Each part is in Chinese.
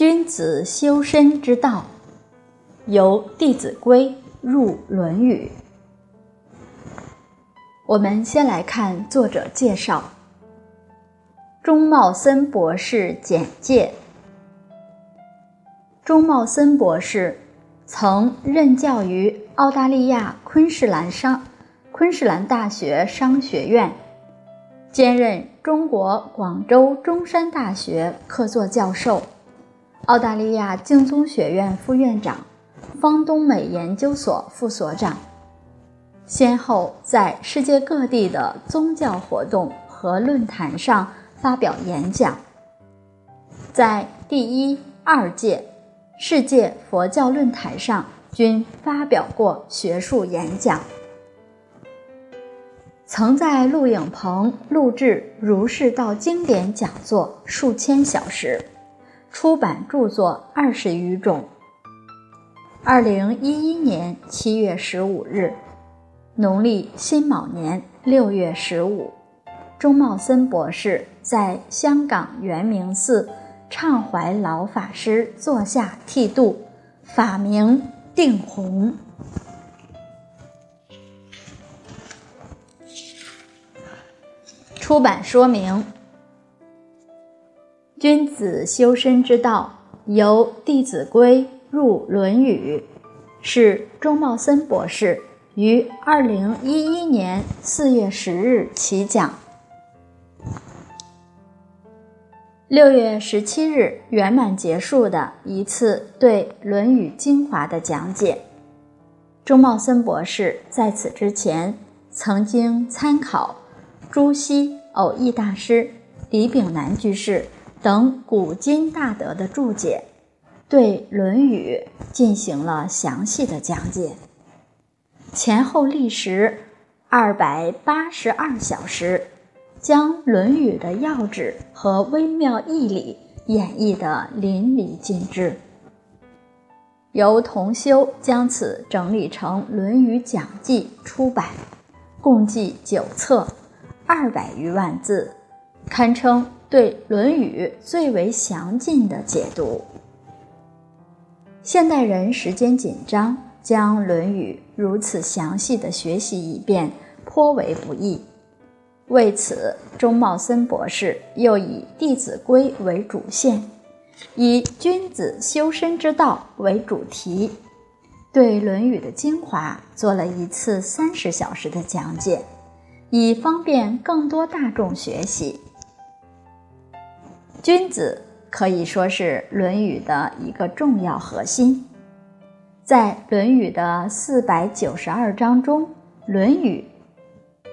君子修身之道，由《弟子规》入《论语》。我们先来看作者介绍。钟茂森博士简介：钟茂森博士曾任教于澳大利亚昆士兰商昆士兰大学商学院，兼任中国广州中山大学客座教授。澳大利亚敬宗学院副院长、方东美研究所副所长，先后在世界各地的宗教活动和论坛上发表演讲，在第一、二届世界佛教论坛上均发表过学术演讲，曾在录影棚录制儒释道经典讲座数千小时。出版著作二十余种。二零一一年七月十五日，农历辛卯年六月十五，钟茂森博士在香港圆明寺畅怀老法师座下剃度，法名定弘。出版说明。君子修身之道，由《弟子规》入《论语》，是钟茂森博士于二零一一年四月十日起讲，六月十七日圆满结束的一次对《论语》精华的讲解。钟茂森博士在此之前曾经参考朱熹、偶益大师、李炳南居士。等古今大德的注解，对《论语》进行了详细的讲解，前后历时二百八十二小时，将《论语》的要旨和微妙义理演绎得淋漓尽致。由同修将此整理成《论语讲记》出版，共计九册，二百余万字，堪称。对《论语》最为详尽的解读。现代人时间紧张，将《论语》如此详细的学习一遍，颇为不易。为此，钟茂森博士又以《弟子规》为主线，以君子修身之道为主题，对《论语》的精华做了一次三十小时的讲解，以方便更多大众学习。君子可以说是《论语》的一个重要核心。在《论语》的四百九十二章中，《论语》《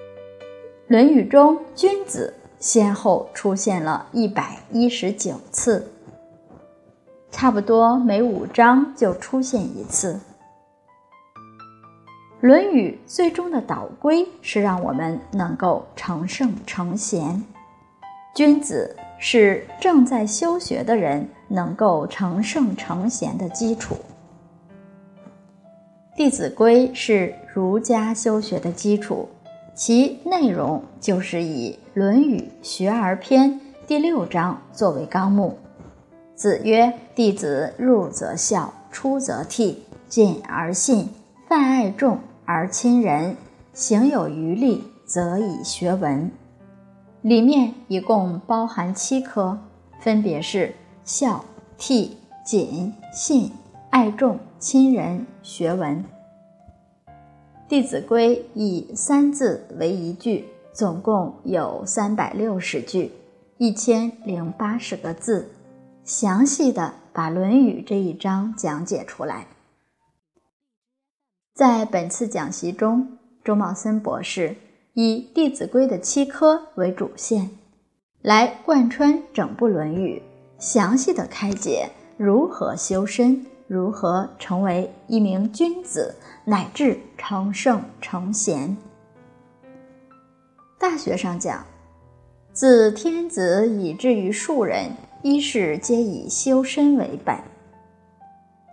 论语》中“君子”先后出现了一百一十九次，差不多每五章就出现一次。《论语》最终的导归是让我们能够成圣成贤，君子。是正在修学的人能够成圣成贤的基础。《弟子规》是儒家修学的基础，其内容就是以《论语·学而篇》第六章作为纲目。子曰：“弟子入则孝，出则悌，谨而信，泛爱众而亲仁，行有余力，则以学文。”里面一共包含七科，分别是孝、悌、谨、信、爱众、亲仁、学文。《弟子规》以三字为一句，总共有三百六十句，一千零八十个字，详细的把《论语》这一章讲解出来。在本次讲习中，周茂森博士。以《弟子规》的七科为主线，来贯穿整部《论语》，详细的开解如何修身，如何成为一名君子，乃至成圣成贤。大学上讲，自天子以至于庶人，一是皆以修身为本。《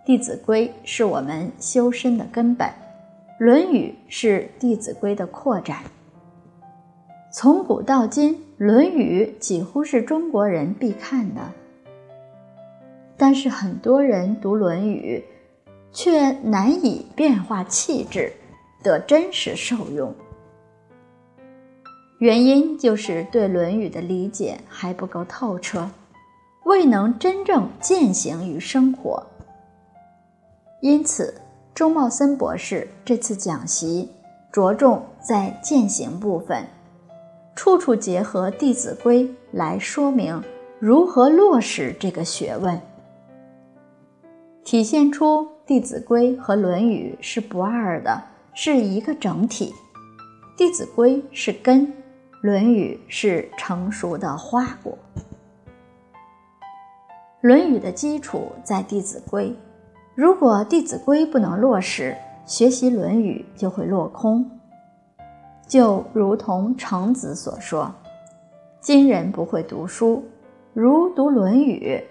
弟子规》是我们修身的根本，《论语》是《弟子规》的扩展。从古到今，《论语》几乎是中国人必看的。但是很多人读《论语》，却难以变化气质，得真实受用。原因就是对《论语》的理解还不够透彻，未能真正践行于生活。因此，钟茂森博士这次讲习着重在践行部分，处处结合《弟子规》来说明如何落实这个学问。体现出《弟子规》和《论语》是不二的，是一个整体。《弟子规》是根，《论语》是成熟的花果。《论语》的基础在《弟子规》，如果《弟子规》不能落实，学习《论语》就会落空。就如同程子所说：“今人不会读书，如读《论语》，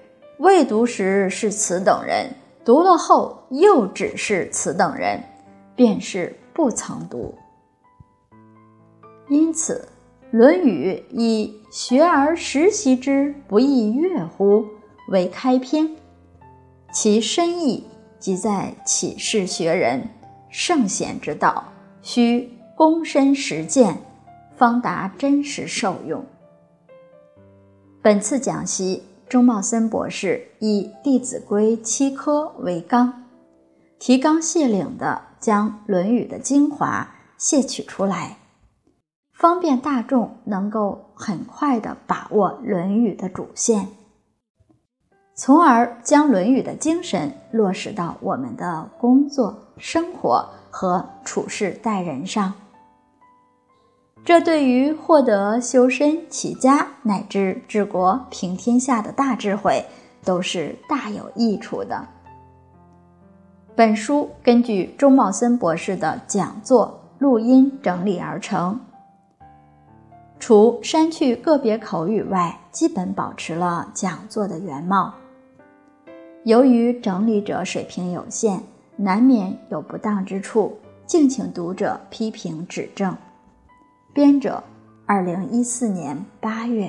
未读时是此等人。”读了后又只是此等人，便是不曾读。因此，《论语》以“学而时习之，不亦说乎”为开篇，其深意即在启示学人圣贤之道，需躬身实践，方达真实受用。本次讲习。钟茂森博士以《弟子规》七科为纲，提纲挈领地将《论语》的精华挈取出来，方便大众能够很快地把握《论语》的主线，从而将《论语》的精神落实到我们的工作、生活和处事待人上。这对于获得修身齐家乃至治国平天下的大智慧，都是大有益处的。本书根据钟茂森博士的讲座录音整理而成，除删去个别口语外，基本保持了讲座的原貌。由于整理者水平有限，难免有不当之处，敬请读者批评指正。编者，二零一四年八月。